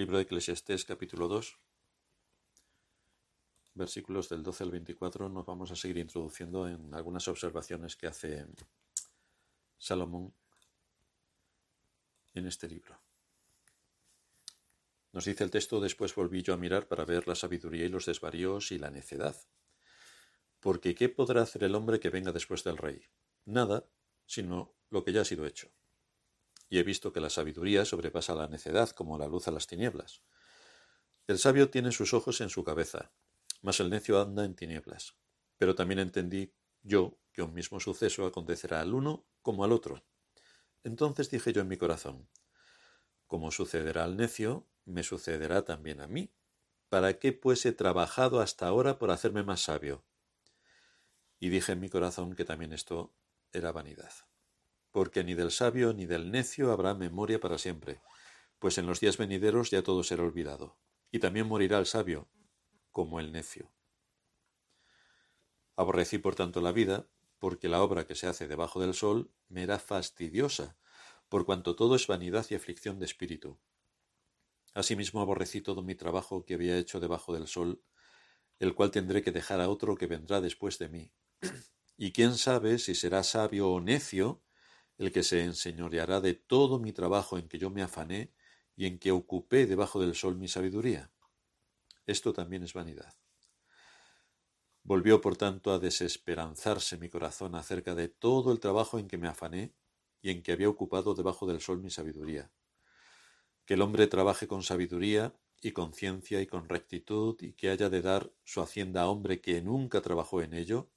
Libro de Eclesiastés capítulo 2, versículos del 12 al 24, nos vamos a seguir introduciendo en algunas observaciones que hace Salomón en este libro. Nos dice el texto, después volví yo a mirar para ver la sabiduría y los desvaríos y la necedad. Porque ¿qué podrá hacer el hombre que venga después del rey? Nada, sino lo que ya ha sido hecho y he visto que la sabiduría sobrepasa la necedad como la luz a las tinieblas. El sabio tiene sus ojos en su cabeza, mas el necio anda en tinieblas. Pero también entendí yo que un mismo suceso acontecerá al uno como al otro. Entonces dije yo en mi corazón, como sucederá al necio, me sucederá también a mí. ¿Para qué pues he trabajado hasta ahora por hacerme más sabio? Y dije en mi corazón que también esto era vanidad porque ni del sabio ni del necio habrá memoria para siempre, pues en los días venideros ya todo será olvidado, y también morirá el sabio, como el necio. Aborrecí por tanto la vida, porque la obra que se hace debajo del sol me era fastidiosa, por cuanto todo es vanidad y aflicción de espíritu. Asimismo aborrecí todo mi trabajo que había hecho debajo del sol, el cual tendré que dejar a otro que vendrá después de mí. Y quién sabe si será sabio o necio, el que se enseñoreará de todo mi trabajo en que yo me afané y en que ocupé debajo del sol mi sabiduría. Esto también es vanidad. Volvió, por tanto, a desesperanzarse mi corazón acerca de todo el trabajo en que me afané y en que había ocupado debajo del sol mi sabiduría. Que el hombre trabaje con sabiduría y con ciencia y con rectitud y que haya de dar su hacienda a hombre que nunca trabajó en ello,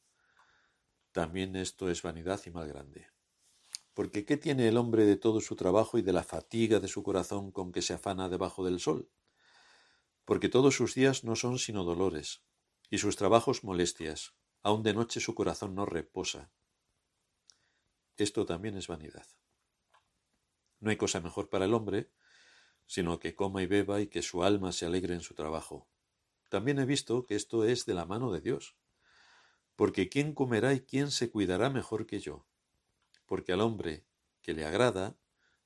también esto es vanidad y mal grande. Porque ¿qué tiene el hombre de todo su trabajo y de la fatiga de su corazón con que se afana debajo del sol? Porque todos sus días no son sino dolores, y sus trabajos molestias, aun de noche su corazón no reposa. Esto también es vanidad. No hay cosa mejor para el hombre, sino que coma y beba y que su alma se alegre en su trabajo. También he visto que esto es de la mano de Dios. Porque ¿quién comerá y quién se cuidará mejor que yo? Porque al hombre que le agrada,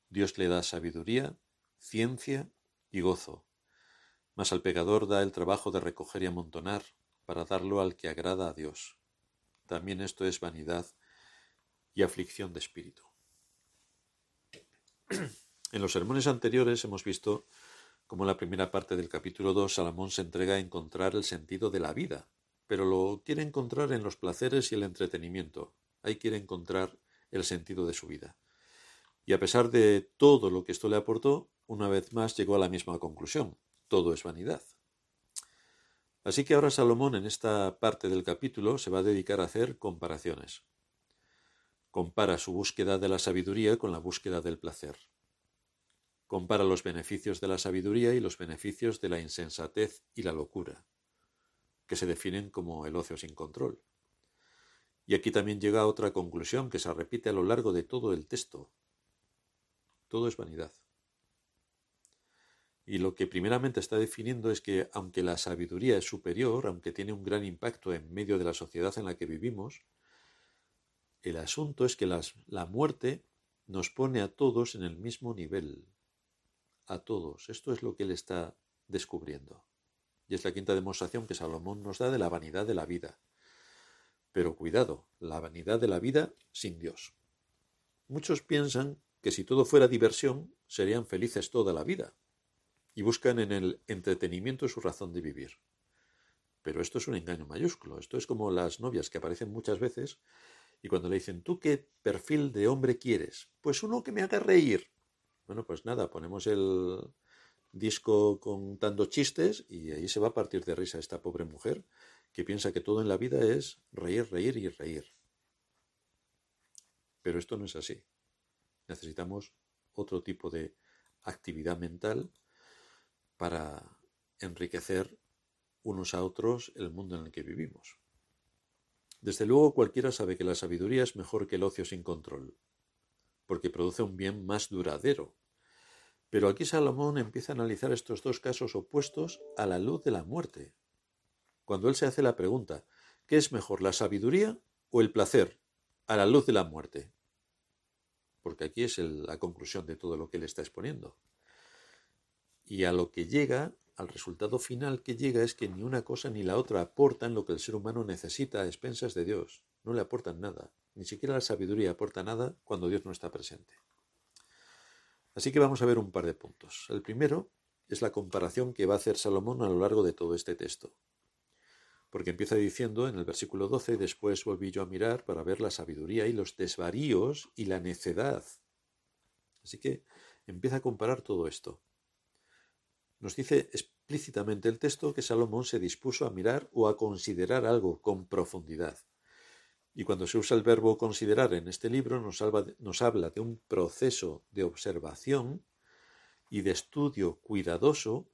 Dios le da sabiduría, ciencia y gozo, mas al pecador da el trabajo de recoger y amontonar para darlo al que agrada a Dios. También esto es vanidad y aflicción de espíritu. En los sermones anteriores hemos visto cómo en la primera parte del capítulo 2 Salomón se entrega a encontrar el sentido de la vida, pero lo quiere encontrar en los placeres y el entretenimiento. Ahí quiere encontrar el sentido de su vida. Y a pesar de todo lo que esto le aportó, una vez más llegó a la misma conclusión. Todo es vanidad. Así que ahora Salomón en esta parte del capítulo se va a dedicar a hacer comparaciones. Compara su búsqueda de la sabiduría con la búsqueda del placer. Compara los beneficios de la sabiduría y los beneficios de la insensatez y la locura, que se definen como el ocio sin control. Y aquí también llega a otra conclusión que se repite a lo largo de todo el texto. Todo es vanidad. Y lo que primeramente está definiendo es que aunque la sabiduría es superior, aunque tiene un gran impacto en medio de la sociedad en la que vivimos, el asunto es que la muerte nos pone a todos en el mismo nivel. A todos. Esto es lo que él está descubriendo. Y es la quinta demostración que Salomón nos da de la vanidad de la vida. Pero cuidado, la vanidad de la vida sin Dios. Muchos piensan que si todo fuera diversión, serían felices toda la vida, y buscan en el entretenimiento su razón de vivir. Pero esto es un engaño mayúsculo, esto es como las novias que aparecen muchas veces y cuando le dicen, ¿tú qué perfil de hombre quieres? Pues uno que me haga reír. Bueno, pues nada, ponemos el disco contando chistes y ahí se va a partir de risa esta pobre mujer que piensa que todo en la vida es reír, reír y reír. Pero esto no es así. Necesitamos otro tipo de actividad mental para enriquecer unos a otros el mundo en el que vivimos. Desde luego cualquiera sabe que la sabiduría es mejor que el ocio sin control, porque produce un bien más duradero. Pero aquí Salomón empieza a analizar estos dos casos opuestos a la luz de la muerte, cuando él se hace la pregunta, ¿qué es mejor, la sabiduría o el placer a la luz de la muerte? Porque aquí es la conclusión de todo lo que él está exponiendo. Y a lo que llega, al resultado final que llega es que ni una cosa ni la otra aportan lo que el ser humano necesita a expensas de Dios. No le aportan nada. Ni siquiera la sabiduría aporta nada cuando Dios no está presente. Así que vamos a ver un par de puntos. El primero es la comparación que va a hacer Salomón a lo largo de todo este texto. Porque empieza diciendo en el versículo 12, después volví yo a mirar para ver la sabiduría y los desvaríos y la necedad. Así que empieza a comparar todo esto. Nos dice explícitamente el texto que Salomón se dispuso a mirar o a considerar algo con profundidad. Y cuando se usa el verbo considerar en este libro nos, nos habla de un proceso de observación y de estudio cuidadoso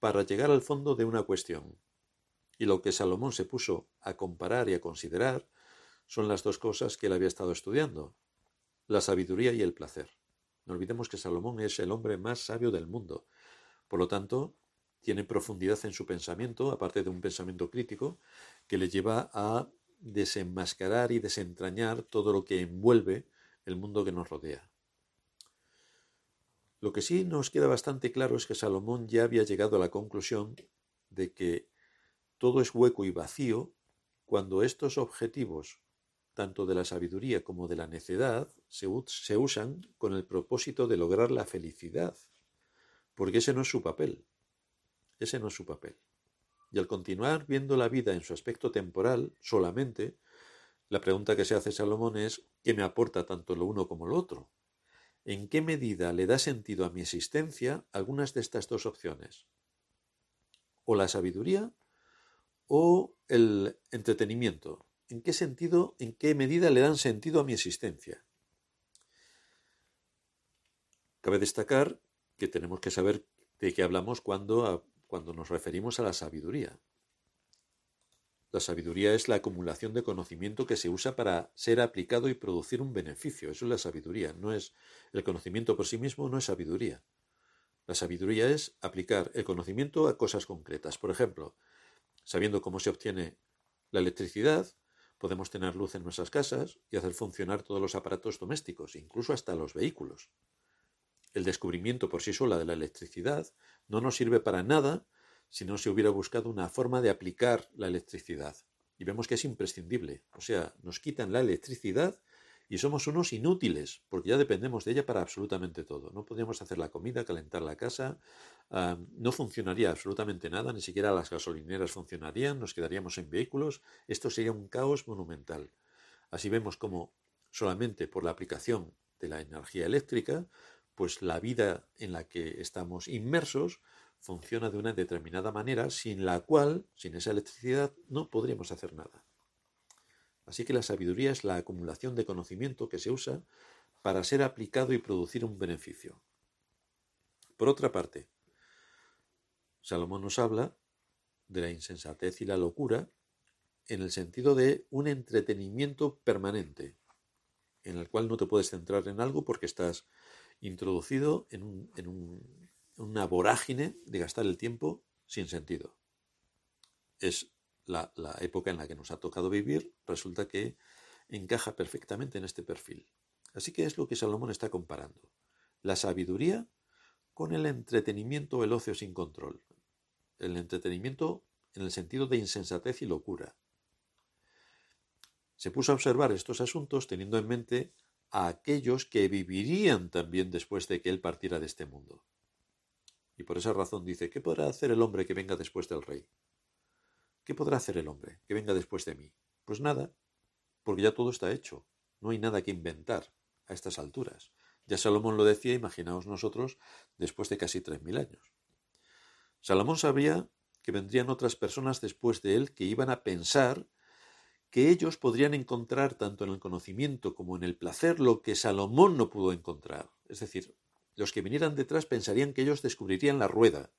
para llegar al fondo de una cuestión. Y lo que Salomón se puso a comparar y a considerar son las dos cosas que él había estado estudiando, la sabiduría y el placer. No olvidemos que Salomón es el hombre más sabio del mundo. Por lo tanto, tiene profundidad en su pensamiento, aparte de un pensamiento crítico, que le lleva a desenmascarar y desentrañar todo lo que envuelve el mundo que nos rodea. Lo que sí nos queda bastante claro es que Salomón ya había llegado a la conclusión de que todo es hueco y vacío cuando estos objetivos, tanto de la sabiduría como de la necedad, se, usan con el propósito de lograr la felicidad, porque ese no es su papel. Ese no es su papel. Y al continuar viendo la vida en su aspecto temporal solamente, la pregunta que se hace Salomón es ¿qué me aporta tanto lo uno como lo otro? ¿En qué medida le da sentido a mi existencia algunas de estas dos opciones? O la sabiduría o el entretenimiento. ¿En qué sentido, en qué medida le dan sentido a mi existencia? Cabe destacar que tenemos que saber de qué hablamos cuando cuando nos referimos a la sabiduría. La sabiduría es la acumulación de conocimiento que se usa para ser aplicado y producir un beneficio. Eso es la sabiduría. No es el conocimiento por sí mismo, no es sabiduría. La sabiduría es aplicar el conocimiento a cosas concretas. Por ejemplo, sabiendo cómo se obtiene la electricidad, podemos tener luz en nuestras casas y hacer funcionar todos los aparatos domésticos, incluso hasta los vehículos. El descubrimiento por sí sola de la electricidad no nos sirve para nada si no se hubiera buscado una forma de aplicar la electricidad. Y vemos que es imprescindible. O sea, nos quitan la electricidad y somos unos inútiles, porque ya dependemos de ella para absolutamente todo. No podríamos hacer la comida, calentar la casa, ah, no funcionaría absolutamente nada, ni siquiera las gasolineras funcionarían, nos quedaríamos en vehículos, esto sería un caos monumental. Así vemos como solamente por la aplicación de la energía eléctrica pues la vida en la que estamos inmersos funciona de una determinada manera sin la cual, sin esa electricidad, no podríamos hacer nada. Así que la sabiduría es la acumulación de conocimiento que se usa para ser aplicado y producir un beneficio. Por otra parte, Salomón nos habla de la insensatez y la locura en el sentido de un entretenimiento permanente, en el cual no te puedes centrar en algo porque estás introducido en, una vorágine de gastar el tiempo sin sentido. Es la, época en la que nos ha tocado vivir, resulta que encaja perfectamente en este perfil. Así que es lo que Salomón está comparando. La sabiduría con el entretenimiento el ocio sin control. El entretenimiento en el sentido de insensatez y locura. Se puso a observar estos asuntos teniendo en mente a aquellos que vivirían también después de que él partiera de este mundo. Y por esa razón dice, ¿qué podrá hacer el hombre que venga después del rey? ¿Qué podrá hacer el hombre que venga después de mí? Pues nada, porque ya todo está hecho. No hay nada que inventar a estas alturas. Ya Salomón lo decía, imaginaos nosotros, después de casi tres mil años. Salomón sabía que vendrían otras personas después de él que iban a pensar que ellos podrían encontrar tanto en el conocimiento como en el placer lo que Salomón no pudo encontrar. Es decir, los que vinieran detrás pensarían que ellos descubrirían la rueda,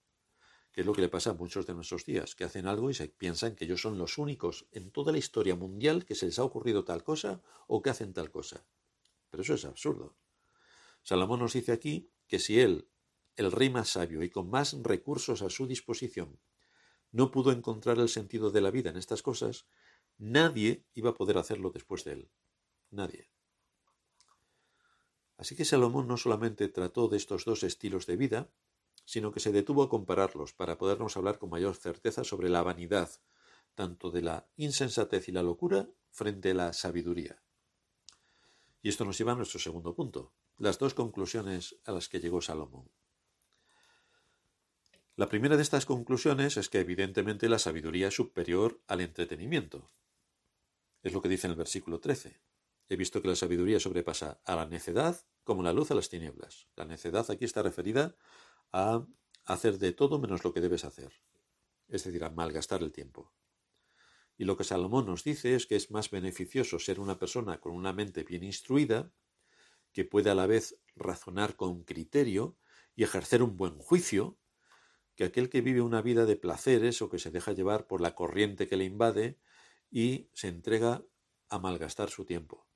que es lo que le pasa a muchos de nuestros días, que hacen algo y piensan que ellos son los únicos en toda la historia mundial que se les ha ocurrido tal cosa o que hacen tal cosa. Pero eso es absurdo. Salomón nos dice aquí que si él, el rey más sabio y con más recursos a su disposición, no pudo encontrar el sentido de la vida en estas cosas, Nadie iba a poder hacerlo después de él. Nadie. Así que Salomón no solamente trató de estos dos estilos de vida, sino que se detuvo a compararlos para podernos hablar con mayor certeza sobre la vanidad, tanto de la insensatez y la locura frente a la sabiduría. Y esto nos lleva a nuestro segundo punto, las dos conclusiones a las que llegó Salomón. La primera de estas conclusiones es que evidentemente la sabiduría es superior al entretenimiento. Es lo que dice en el versículo 13. He visto que la sabiduría sobrepasa a la necedad como la luz a las tinieblas. La necedad aquí está referida a hacer de todo menos lo que debes hacer, es decir, a malgastar el tiempo. Y lo que Salomón nos dice es que es más beneficioso ser una persona con una mente bien instruida, que puede a la vez razonar con criterio y ejercer un buen juicio, que aquel que vive una vida de placeres o que se deja llevar por la corriente que le invade y se entrega a malgastar su tiempo.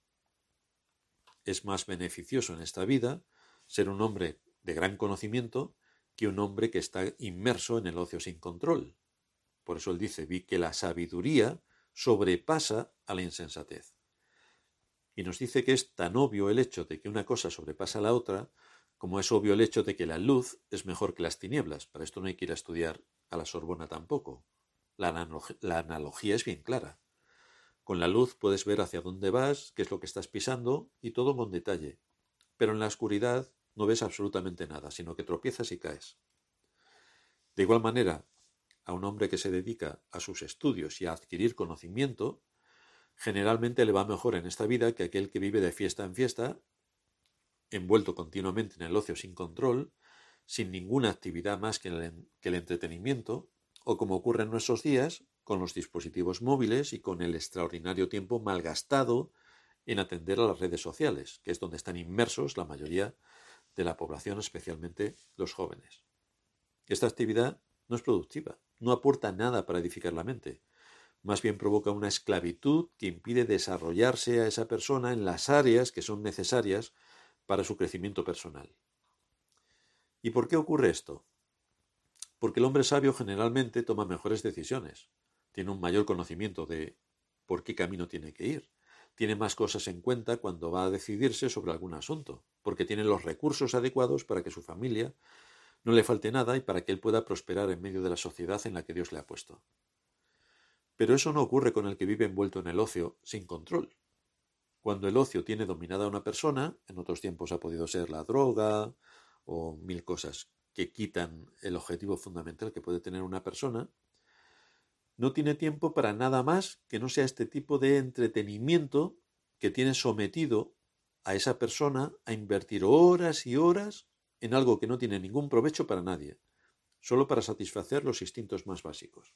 Es más beneficioso en esta vida ser un hombre de gran conocimiento que un hombre que está inmerso en el ocio sin control. Por eso él dice, vi que la sabiduría sobrepasa a la insensatez. Y nos dice que es tan obvio el hecho de que una cosa sobrepasa a la otra como es obvio el hecho de que la luz es mejor que las tinieblas. Para esto no hay que ir a estudiar a la Sorbona tampoco. La, analogía es bien clara. Con la luz puedes ver hacia dónde vas, qué es lo que estás pisando y todo con detalle. Pero en la oscuridad no ves absolutamente nada, sino que tropiezas y caes. De igual manera, a un hombre que se dedica a sus estudios y a adquirir conocimiento, generalmente le va mejor en esta vida que aquel que vive de fiesta en fiesta envuelto continuamente en el ocio sin control, sin ninguna actividad más que el, entretenimiento, o como ocurre en nuestros días, con los dispositivos móviles y con el extraordinario tiempo malgastado en atender a las redes sociales, que es donde están inmersos la mayoría de la población, especialmente los jóvenes. Esta actividad no es productiva, no aporta nada para edificar la mente, más bien provoca una esclavitud que impide desarrollarse a esa persona en las áreas que son necesarias para su crecimiento personal. ¿Y por qué ocurre esto? Porque el hombre sabio generalmente toma mejores decisiones, tiene un mayor conocimiento de por qué camino tiene que ir, tiene más cosas en cuenta cuando va a decidirse sobre algún asunto, porque tiene los recursos adecuados para que su familia no le falte nada y para que él pueda prosperar en medio de la sociedad en la que Dios le ha puesto. Pero eso no ocurre con el que vive envuelto en el ocio, sin control, cuando el ocio tiene dominada a una persona, en otros tiempos ha podido ser la droga o mil cosas que quitan el objetivo fundamental que puede tener una persona, no tiene tiempo para nada más que no sea este tipo de entretenimiento que tiene sometido a esa persona a invertir horas y horas en algo que no tiene ningún provecho para nadie, solo para satisfacer los instintos más básicos.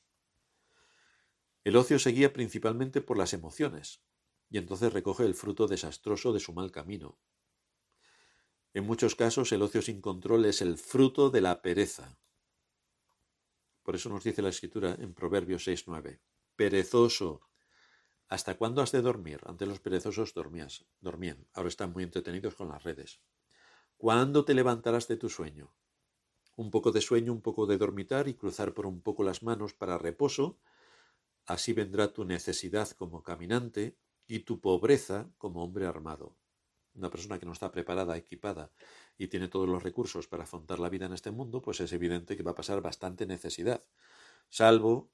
El ocio se guía principalmente por las emociones, y entonces recoge el fruto desastroso de su mal camino. En muchos casos el ocio sin control es el fruto de la pereza. Por eso nos dice la escritura en Proverbios 6.9, perezoso, ¿hasta cuándo has de dormir? Antes los perezosos dormías, dormían, ahora están muy entretenidos con las redes. ¿Cuándo te levantarás de tu sueño? Un poco de sueño, un poco de dormitar y cruzar por un poco las manos para reposo, así vendrá tu necesidad como caminante y tu pobreza como hombre armado. Una persona que no está preparada, equipada y tiene todos los recursos para afrontar la vida en este mundo, pues es evidente que va a pasar bastante necesidad, salvo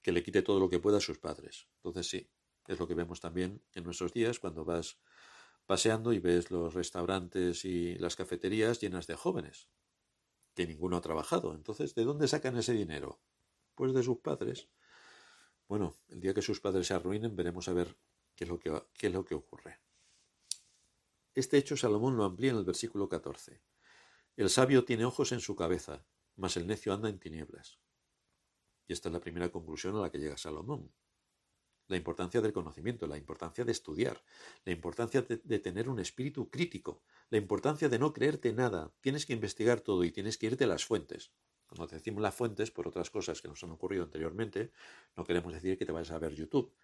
que le quite todo lo que pueda a sus padres. Entonces sí, es lo que vemos también en nuestros días cuando vas paseando y ves los restaurantes y las cafeterías llenas de jóvenes, que ninguno ha trabajado. Entonces, ¿de dónde sacan ese dinero? Pues de sus padres. Bueno, el día que sus padres se arruinen, veremos a ver ¿Qué es lo que, es lo que ocurre? Este hecho Salomón lo amplía en el versículo 14. El sabio tiene ojos en su cabeza, mas el necio anda en tinieblas. Y esta es la primera conclusión a la que llega Salomón. La importancia del conocimiento, la importancia de estudiar, la importancia de, tener un espíritu crítico, la importancia de no creerte nada. Tienes que investigar todo y tienes que irte a las fuentes. Cuando decimos las fuentes, por otras cosas que nos han ocurrido anteriormente, no queremos decir que te vayas a ver YouTube.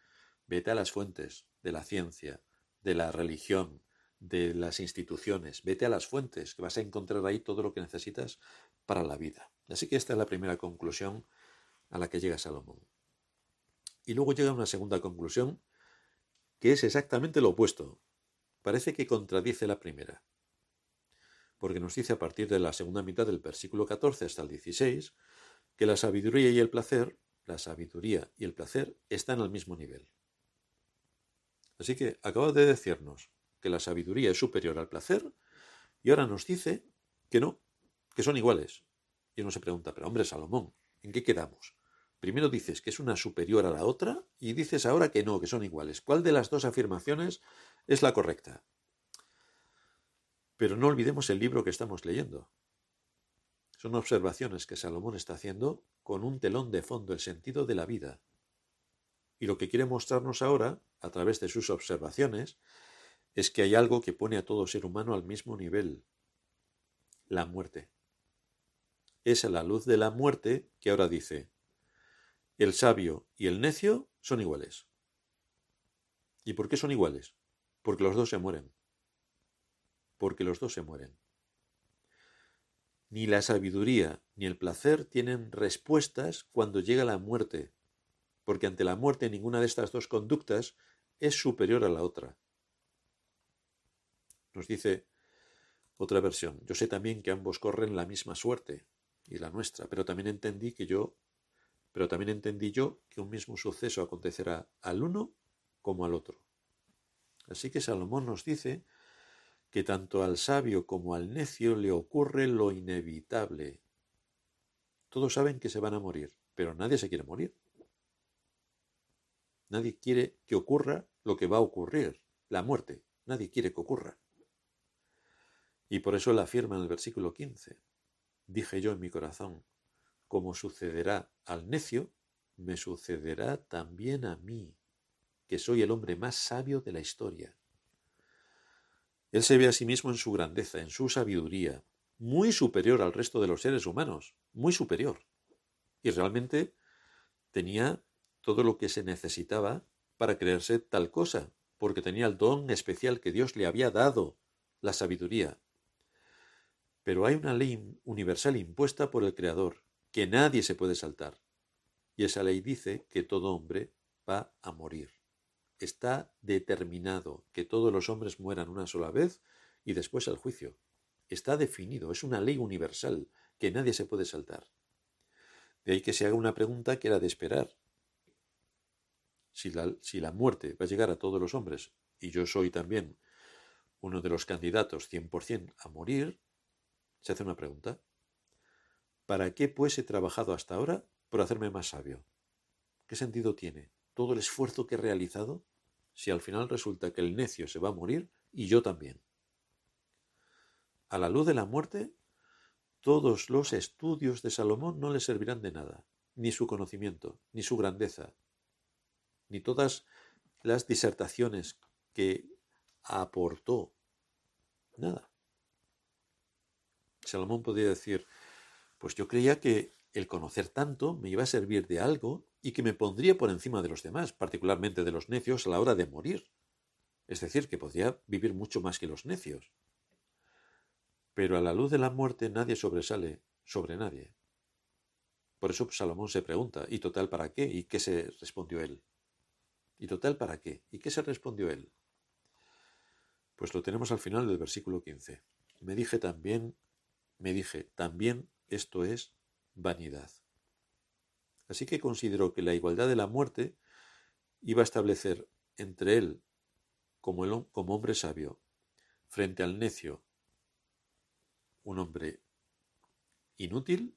Vete a las fuentes de la ciencia, de la religión, de las instituciones. Vete a las fuentes, que vas a encontrar ahí todo lo que necesitas para la vida. Así que esta es la primera conclusión a la que llega Salomón. Y luego llega una segunda conclusión, que es exactamente lo opuesto. Parece que contradice la primera. porque nos dice a partir de la segunda mitad del versículo 14 hasta el 16 que la sabiduría y el placer, la sabiduría y el placer están al mismo nivel. Así que acaba de decirnos que la sabiduría es superior al placer y ahora nos dice que no, que son iguales. Y uno se pregunta, pero hombre, Salomón, ¿en qué quedamos? Primero dices que es una superior a la otra y dices ahora que no, que son iguales. ¿Cuál de las dos afirmaciones es la correcta? Pero no olvidemos el libro que estamos leyendo. Son observaciones que Salomón está haciendo con un telón de fondo, el sentido de la vida. Y lo que quiere mostrarnos ahora, a través de sus observaciones, es que hay algo que pone a todo ser humano al mismo nivel, la muerte. Es a la luz de la muerte que ahora dice, el sabio y el necio son iguales. ¿Y por qué son iguales? Porque los dos se mueren. Porque los dos se mueren. Ni la sabiduría ni el placer tienen respuestas cuando llega la muerte, porque ante la muerte ninguna de estas dos conductas es superior a la otra. Nos dice otra versión, yo sé también que ambos corren la misma suerte y la nuestra, pero también entendí que yo pero también entendí yo que un mismo suceso acontecerá al uno como al otro. Así que Salomón nos dice que tanto al sabio como al necio le ocurre lo inevitable. Todos saben que se van a morir, pero nadie se quiere morir. Nadie quiere que ocurra lo que va a ocurrir, la muerte. Nadie quiere que ocurra. Y por eso él afirma en el versículo 15, dije yo en mi corazón, como sucederá al necio, me sucederá también a mí, que soy el hombre más sabio de la historia. Él se ve a sí mismo en su grandeza, en su sabiduría, muy superior al resto de los seres humanos, muy superior. Y realmente tenía todo lo que se necesitaba para creerse tal cosa, porque tenía el don especial que Dios le había dado, la sabiduría. Pero hay una ley universal impuesta por el Creador, que nadie se puede saltar. Y esa ley dice que todo hombre va a morir está determinado que todos los hombres mueran una sola vez y después el juicio. Está definido, es una ley universal que nadie se puede saltar. De ahí que se haga una pregunta que era de esperar. Si la, si la muerte va a llegar a todos los hombres, y yo soy también uno de los candidatos 100% a morir, se hace una pregunta. ¿Para qué pues he trabajado hasta ahora por hacerme más sabio? ¿Qué sentido tiene? todo el esfuerzo que he realizado si al final resulta que el necio se va a morir y yo también? A la luz de la muerte, todos los estudios de Salomón no le servirán de nada, ni su conocimiento, ni su grandeza, ni todas las disertaciones que aportó. Nada. Salomón podría decir, pues yo creía que el conocer tanto me iba a servir de algo y que me pondría por encima de los demás, particularmente de los necios, a la hora de morir. Es decir, que podría vivir mucho más que los necios. Pero a la luz de la muerte nadie sobresale sobre nadie. Por eso Salomón se pregunta, ¿y total para qué? ¿Y qué se respondió él? ¿Y total para qué? ¿Y qué se respondió él? Pues lo tenemos al final del versículo 15. Me dije también, me dije, también esto es vanidad. Así que consideró que la igualdad de la muerte iba a establecer entre él, como, como hombre sabio, frente al necio, un hombre inútil,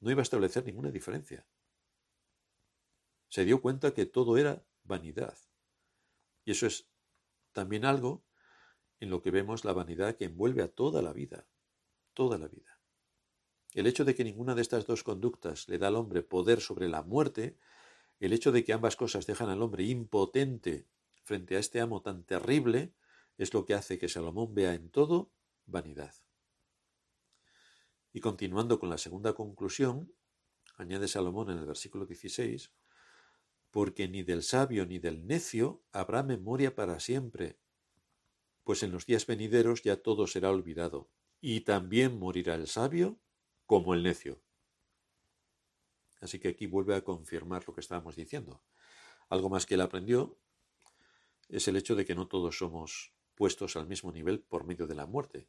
no iba a establecer ninguna diferencia. Se dio cuenta que todo era vanidad. Y eso es también algo en lo que vemos la vanidad que envuelve a toda la vida, toda la vida. El hecho de que ninguna de estas dos conductas le da al hombre poder sobre la muerte, el hecho de que ambas cosas dejan al hombre impotente frente a este amo tan terrible, es lo que hace que Salomón vea en todo vanidad. Y continuando con la segunda conclusión, añade Salomón en el versículo 16, porque ni del sabio ni del necio habrá memoria para siempre, pues en los días venideros ya todo será olvidado, y también morirá el sabio como el necio. Así que aquí vuelve a confirmar lo que estábamos diciendo. Algo más que él aprendió es el hecho de que no todos somos puestos al mismo nivel por medio de la muerte,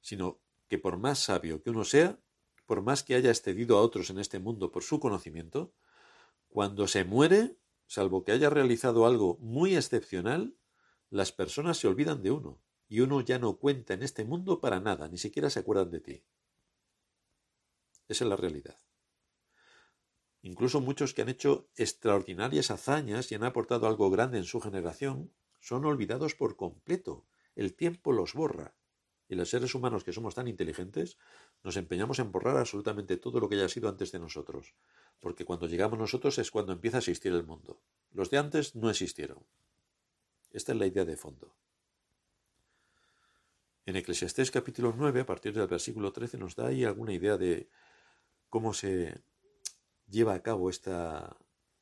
sino que por más sabio que uno sea, por más que haya excedido a otros en este mundo por su conocimiento, cuando se muere, salvo que haya realizado algo muy excepcional, las personas se olvidan de uno, y uno ya no cuenta en este mundo para nada, ni siquiera se acuerdan de ti. Esa es la realidad. Incluso muchos que han hecho extraordinarias hazañas y han aportado algo grande en su generación, son olvidados por completo. El tiempo los borra y los seres humanos que somos tan inteligentes, nos empeñamos en borrar absolutamente todo lo que haya sido antes de nosotros, porque cuando llegamos nosotros es cuando empieza a existir el mundo. Los de antes no existieron. Esta es la idea de fondo. En Eclesiastés capítulo 9, a partir del versículo 13, nos da ahí alguna idea de cómo se lleva a cabo esta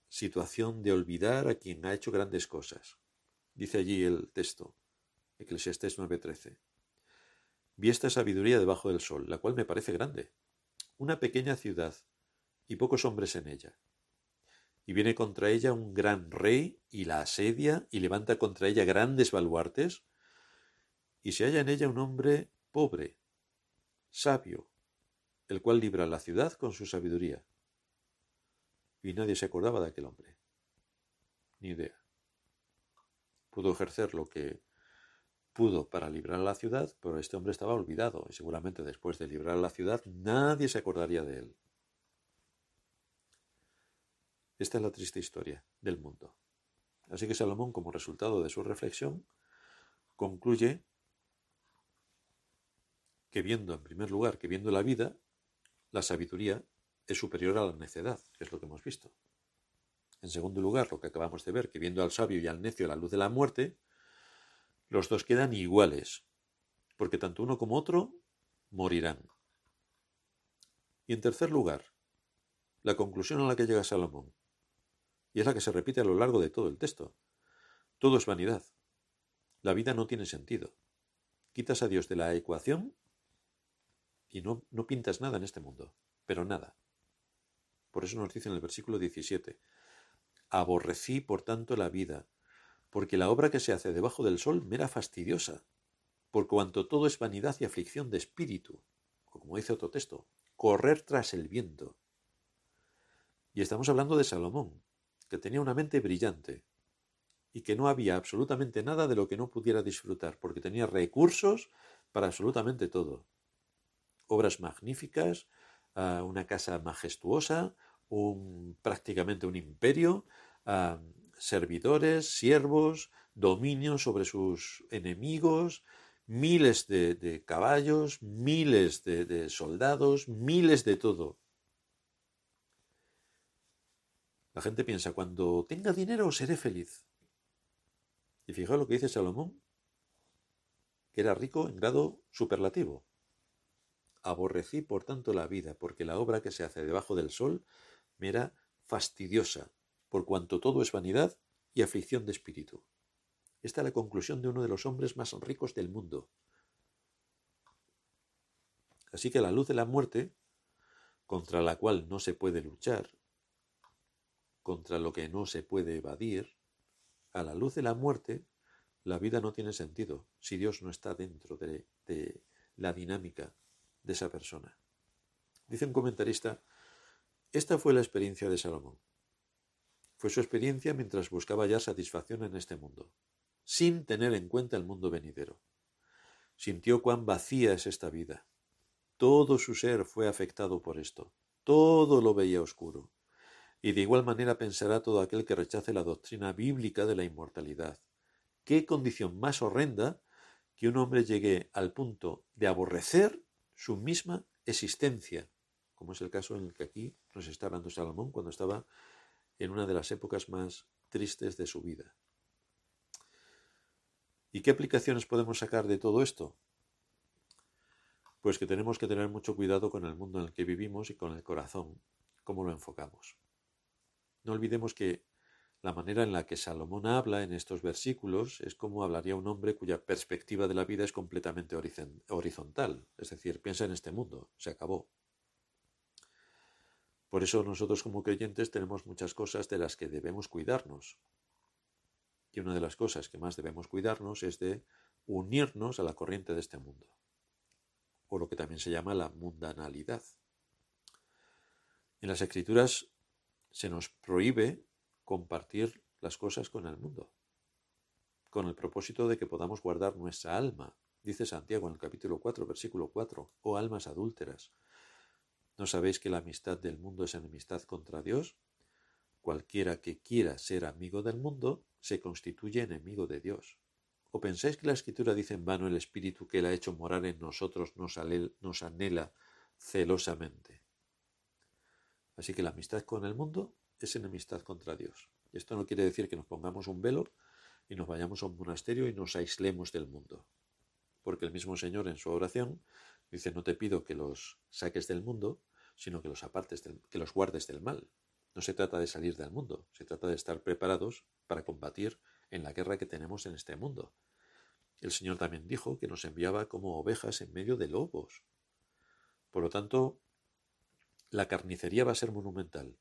situación de olvidar a quien ha hecho grandes cosas. Dice allí el texto, Eclesiastés 9:13. Vi esta sabiduría debajo del sol, la cual me parece grande. Una pequeña ciudad y pocos hombres en ella. Y viene contra ella un gran rey y la asedia y levanta contra ella grandes baluartes. Y se halla en ella un hombre pobre, sabio, el cual libra la ciudad con su sabiduría. Y nadie se acordaba de aquel hombre. Ni idea. Pudo ejercer lo que pudo para librar la ciudad, pero este hombre estaba olvidado y seguramente después de librar la ciudad nadie se acordaría de él. Esta es la triste historia del mundo. Así que Salomón, como resultado de su reflexión, concluye que viendo, en primer lugar, que viendo la vida, la sabiduría es superior a la necedad, que es lo que hemos visto. En segundo lugar, lo que acabamos de ver, que viendo al sabio y al necio la luz de la muerte, los dos quedan iguales, porque tanto uno como otro morirán. Y en tercer lugar, la conclusión a la que llega Salomón, y es la que se repite a lo largo de todo el texto. Todo es vanidad. La vida no tiene sentido. Quitas a Dios de la ecuación y no, no pintas nada en este mundo, pero nada. Por eso nos dice en el versículo 17, aborrecí por tanto la vida, porque la obra que se hace debajo del sol me era fastidiosa, por cuanto todo es vanidad y aflicción de espíritu, o como dice otro texto, correr tras el viento. Y estamos hablando de Salomón, que tenía una mente brillante y que no había absolutamente nada de lo que no pudiera disfrutar, porque tenía recursos para absolutamente todo. Obras magníficas, ah, una casa majestuosa, un, prácticamente un imperio, ah, servidores, siervos, dominio sobre sus enemigos, miles de, caballos, miles de, soldados, miles de todo. La gente piensa, cuando tenga dinero seré feliz. Y fijaos lo que dice Salomón, que era rico en grado superlativo. Aborrecí por tanto la vida, porque la obra que se hace debajo del sol me era fastidiosa, por cuanto todo es vanidad y aflicción de espíritu. Esta es la conclusión de uno de los hombres más ricos del mundo. Así que la luz de la muerte, contra la cual no se puede luchar, contra lo que no se puede evadir, a la luz de la muerte, la vida no tiene sentido si Dios no está dentro de, de la dinámica de esa persona. Dice un comentarista, esta fue la experiencia de Salomón. Fue su experiencia mientras buscaba hallar satisfacción en este mundo, sin tener en cuenta el mundo venidero. Sintió cuán vacía es esta vida. Todo su ser fue afectado por esto. Todo lo veía oscuro. Y de igual manera pensará todo aquel que rechace la doctrina bíblica de la inmortalidad. ¿Qué condición más horrenda que un hombre llegue al punto de aborrecer su misma existencia, como es el caso en el que aquí nos está hablando Salomón cuando estaba en una de las épocas más tristes de su vida. ¿Y qué aplicaciones podemos sacar de todo esto? Pues que tenemos que tener mucho cuidado con el mundo en el que vivimos y con el corazón, cómo lo enfocamos. No olvidemos que la manera en la que Salomón habla en estos versículos es como hablaría un hombre cuya perspectiva de la vida es completamente horizontal, es decir, piensa en este mundo, se acabó. Por eso nosotros como creyentes tenemos muchas cosas de las que debemos cuidarnos. Y una de las cosas que más debemos cuidarnos es de unirnos a la corriente de este mundo. o lo que también se llama la mundanalidad. En las escrituras se nos prohíbe compartir las cosas con el mundo, con el propósito de que podamos guardar nuestra alma, dice Santiago en el capítulo 4, versículo 4, o almas adúlteras. ¿No sabéis que la amistad del mundo es enemistad contra Dios? Cualquiera que quiera ser amigo del mundo se constituye enemigo de Dios. ¿O pensáis que la Escritura dice en vano el Espíritu que Él ha hecho morar en nosotros nos, nos anhela celosamente? Así que la amistad con el mundo es enemistad contra Dios. Esto no quiere decir que nos pongamos un velo y nos vayamos a un monasterio y nos aislemos del mundo. Porque el mismo Señor en su oración dice, no te pido que los saques del mundo, sino que los apartes que los guardes del mal. No se trata de salir del mundo, se trata de estar preparados para combatir en la guerra que tenemos en este mundo. El Señor también dijo que nos enviaba como ovejas en medio de lobos. Por lo tanto, la carnicería va a ser monumental,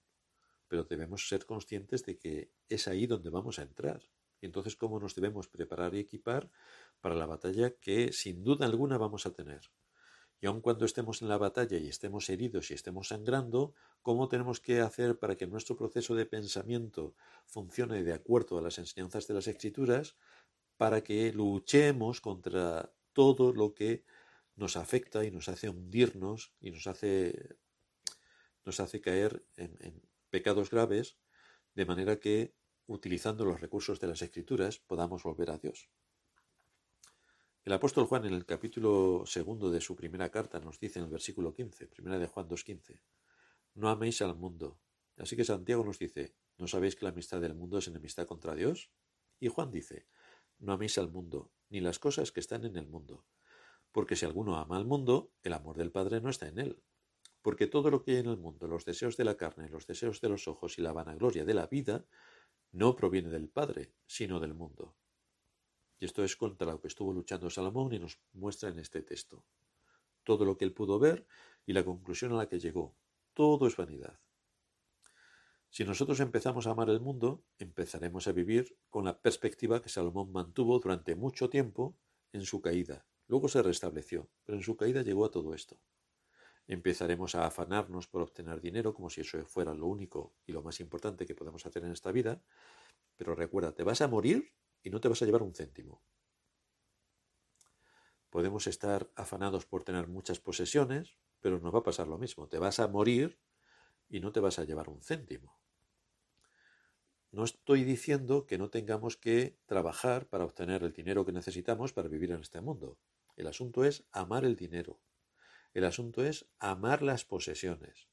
pero debemos ser conscientes de que es ahí donde vamos a entrar. Y entonces, ¿cómo nos debemos preparar y equipar para la batalla que sin duda alguna vamos a tener? Y aun cuando estemos en la batalla y estemos heridos y estemos sangrando, ¿cómo tenemos que hacer para que nuestro proceso de pensamiento funcione de acuerdo a las enseñanzas de las Escrituras para que luchemos contra todo lo que nos afecta y nos hace hundirnos y nos hace, nos hace caer en, en pecados graves, de manera que, utilizando los recursos de las Escrituras, podamos volver a Dios. El apóstol Juan en el capítulo segundo de su primera carta nos dice en el versículo 15, primera de Juan 2.15, no améis al mundo. Así que Santiago nos dice, ¿no sabéis que la amistad del mundo es enemistad contra Dios? Y Juan dice, no améis al mundo, ni las cosas que están en el mundo. Porque si alguno ama al mundo, el amor del Padre no está en él. Porque todo lo que hay en el mundo, los deseos de la carne, los deseos de los ojos y la vanagloria de la vida, no proviene del Padre, sino del mundo. Y esto es contra lo que estuvo luchando Salomón y nos muestra en este texto. Todo lo que él pudo ver y la conclusión a la que llegó. Todo es vanidad. Si nosotros empezamos a amar el mundo, empezaremos a vivir con la perspectiva que Salomón mantuvo durante mucho tiempo en su caída. Luego se restableció, pero en su caída llegó a todo esto. Empezaremos a afanarnos por obtener dinero como si eso fuera lo único y lo más importante que podemos hacer en esta vida. Pero recuerda, te vas a morir y no te vas a llevar un céntimo. Podemos estar afanados por tener muchas posesiones, pero nos va a pasar lo mismo. Te vas a morir y no te vas a llevar un céntimo. No estoy diciendo que no tengamos que trabajar para obtener el dinero que necesitamos para vivir en este mundo. El asunto es amar el dinero. El asunto es amar las posesiones.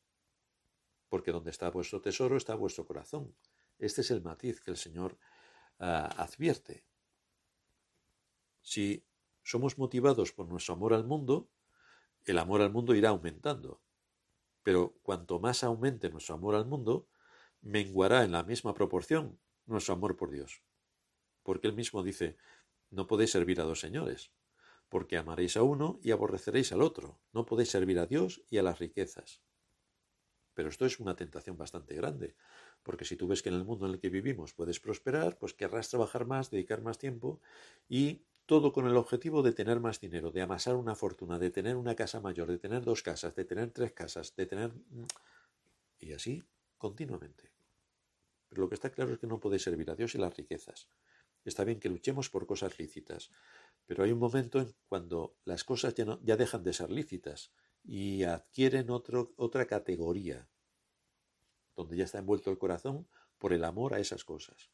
Porque donde está vuestro tesoro está vuestro corazón. Este es el matiz que el Señor Ah, advierte. Si somos motivados por nuestro amor al mundo, el amor al mundo irá aumentando. Pero cuanto más aumente nuestro amor al mundo, menguará en la misma proporción nuestro amor por Dios. Porque él mismo dice, no podéis servir a dos señores, porque amaréis a uno y aborreceréis al otro, no podéis servir a Dios y a las riquezas. Pero esto es una tentación bastante grande, porque si tú ves que en el mundo en el que vivimos puedes prosperar, pues querrás trabajar más, dedicar más tiempo y todo con el objetivo de tener más dinero, de amasar una fortuna, de tener una casa mayor, de tener dos casas, de tener tres casas, de tener... y así continuamente. Pero lo que está claro es que no podéis servir a Dios y las riquezas. Está bien que luchemos por cosas lícitas, pero hay un momento en cuando las cosas ya, dejan de ser lícitas y adquieren otra categoría, donde ya está envuelto el corazón por el amor a esas cosas.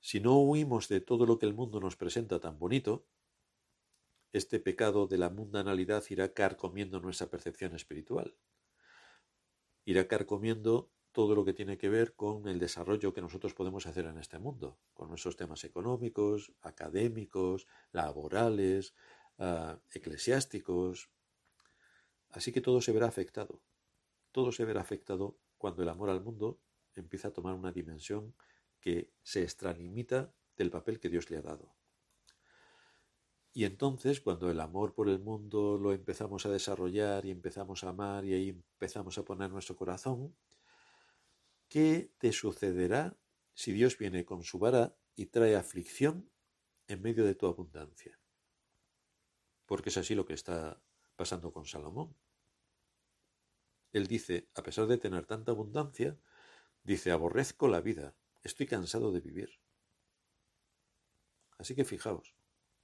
Si no huimos de todo lo que el mundo nos presenta tan bonito, este pecado de la mundanalidad irá carcomiendo nuestra percepción espiritual. Irá carcomiendo todo lo que tiene que ver con el desarrollo que nosotros podemos hacer en este mundo, con nuestros temas económicos, académicos, laborales, ah, eclesiásticos. Así que todo se verá afectado. Todo se verá afectado cuando el amor al mundo empieza a tomar una dimensión que se extralimita del papel que Dios le ha dado. Y entonces, cuando el amor por el mundo lo empezamos a desarrollar y empezamos a amar y ahí empezamos a poner nuestro corazón, ¿qué te sucederá si Dios viene con su vara y trae aflicción en medio de tu abundancia? Porque es así lo que está pasando con Salomón. Él dice, a pesar de tener tanta abundancia, dice, aborrezco la vida, estoy cansado de vivir. Así que fijaos,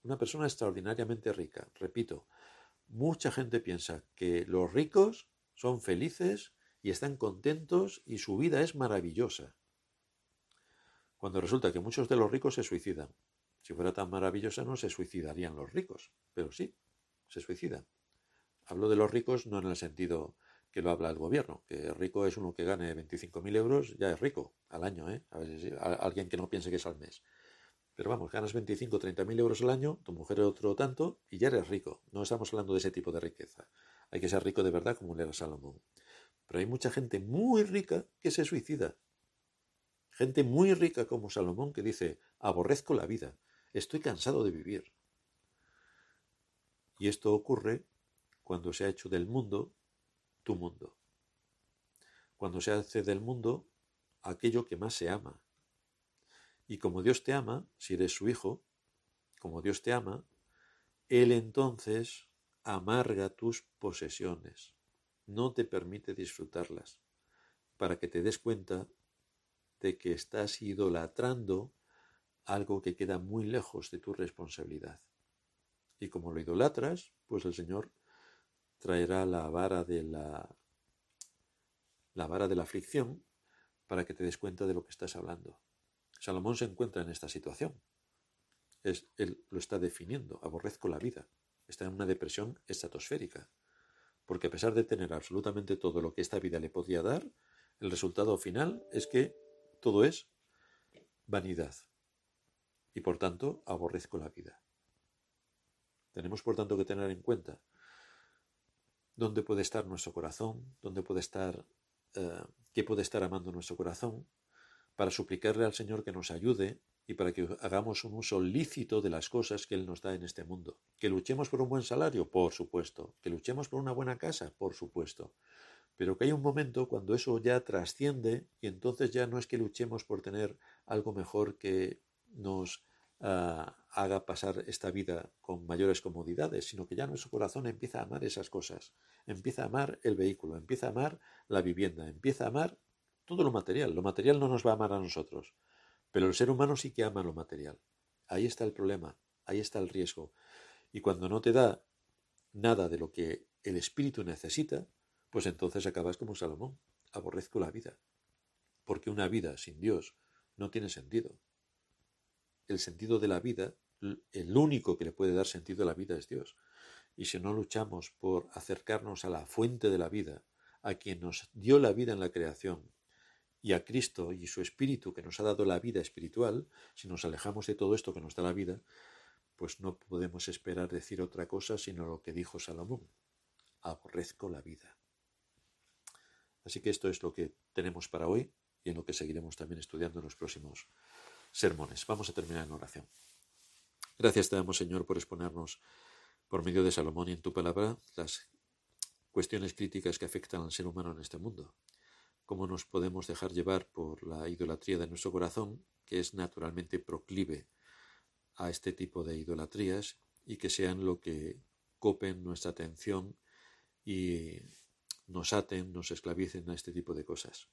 una persona extraordinariamente rica, repito, mucha gente piensa que los ricos son felices y están contentos y su vida es maravillosa. Cuando resulta que muchos de los ricos se suicidan. Si fuera tan maravillosa no se suicidarían los ricos, pero sí, se suicidan. Hablo de los ricos no en el sentido que lo habla el gobierno, que rico es uno que gane 25.000 euros, ya es rico al año, ¿eh? A ver, alguien que no piense que es al mes. Pero vamos, ganas 25 o 30.000 euros al año, tu mujer otro tanto, y ya eres rico. No estamos hablando de ese tipo de riqueza. Hay que ser rico de verdad como era Salomón. Pero hay mucha gente muy rica que se suicida. Gente muy rica como Salomón que dice, aborrezco la vida, estoy cansado de vivir. Y esto ocurre cuando se ha hecho del mundo tu mundo. Cuando se hace del mundo aquello que más se ama. Y como Dios te ama, si eres su hijo, como Dios te ama, Él entonces amarga tus posesiones, no te permite disfrutarlas, para que te des cuenta de que estás idolatrando algo que queda muy lejos de tu responsabilidad. Y como lo idolatras, pues el Señor traerá la vara de la la vara de la aflicción para que te des cuenta de lo que estás hablando. Salomón se encuentra en esta situación. Es, él lo está definiendo. Aborrezco la vida. Está en una depresión estratosférica. Porque a pesar de tener absolutamente todo lo que esta vida le podía dar, el resultado final es que todo es vanidad. Y por tanto, aborrezco la vida. Tenemos por tanto que tener en cuenta dónde puede estar nuestro corazón, dónde puede estar, eh, qué puede estar amando nuestro corazón, para suplicarle al Señor que nos ayude y para que hagamos un uso lícito de las cosas que Él nos da en este mundo. Que luchemos por un buen salario, por supuesto. Que luchemos por una buena casa, por supuesto. Pero que hay un momento cuando eso ya trasciende y entonces ya no es que luchemos por tener algo mejor que nos ah, haga pasar esta vida con mayores comodidades, sino que ya nuestro corazón empieza a amar esas cosas, empieza a amar el vehículo, empieza a amar la vivienda, empieza a amar todo lo material. Lo material no nos va a amar a nosotros, pero el ser humano sí que ama lo material. Ahí está el problema, ahí está el riesgo. Y cuando no te da nada de lo que el espíritu necesita, pues entonces acabas como Salomón. Aborrezco la vida. Porque una vida sin Dios no tiene sentido el sentido de la vida, el único que le puede dar sentido a la vida es Dios. Y si no luchamos por acercarnos a la fuente de la vida, a quien nos dio la vida en la creación, y a Cristo y su Espíritu que nos ha dado la vida espiritual, si nos alejamos de todo esto que nos da la vida, pues no podemos esperar decir otra cosa sino lo que dijo Salomón. Aborrezco la vida. Así que esto es lo que tenemos para hoy y en lo que seguiremos también estudiando en los próximos sermones. Vamos a terminar en oración. Gracias te damos, Señor, por exponernos por medio de Salomón y en tu palabra las cuestiones críticas que afectan al ser humano en este mundo. Cómo nos podemos dejar llevar por la idolatría de nuestro corazón, que es naturalmente proclive a este tipo de idolatrías y que sean lo que copen nuestra atención y nos aten, nos esclavicen a este tipo de cosas.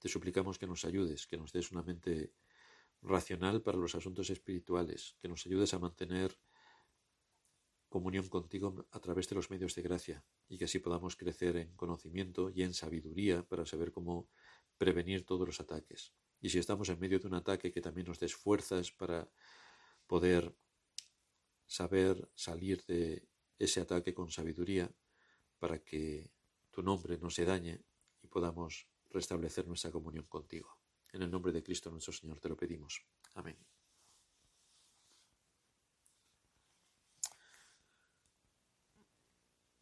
Te suplicamos que nos ayudes, que nos des una mente racional para los asuntos espirituales, que nos ayudes a mantener comunión contigo a través de los medios de gracia y que así podamos crecer en conocimiento y en sabiduría para saber cómo prevenir todos los ataques. Y si estamos en medio de un ataque, que también nos des fuerzas para poder saber salir de ese ataque con sabiduría para que tu nombre no se dañe y podamos restablecer nuestra comunión contigo. En el nombre de Cristo nuestro Señor te lo pedimos. Amén.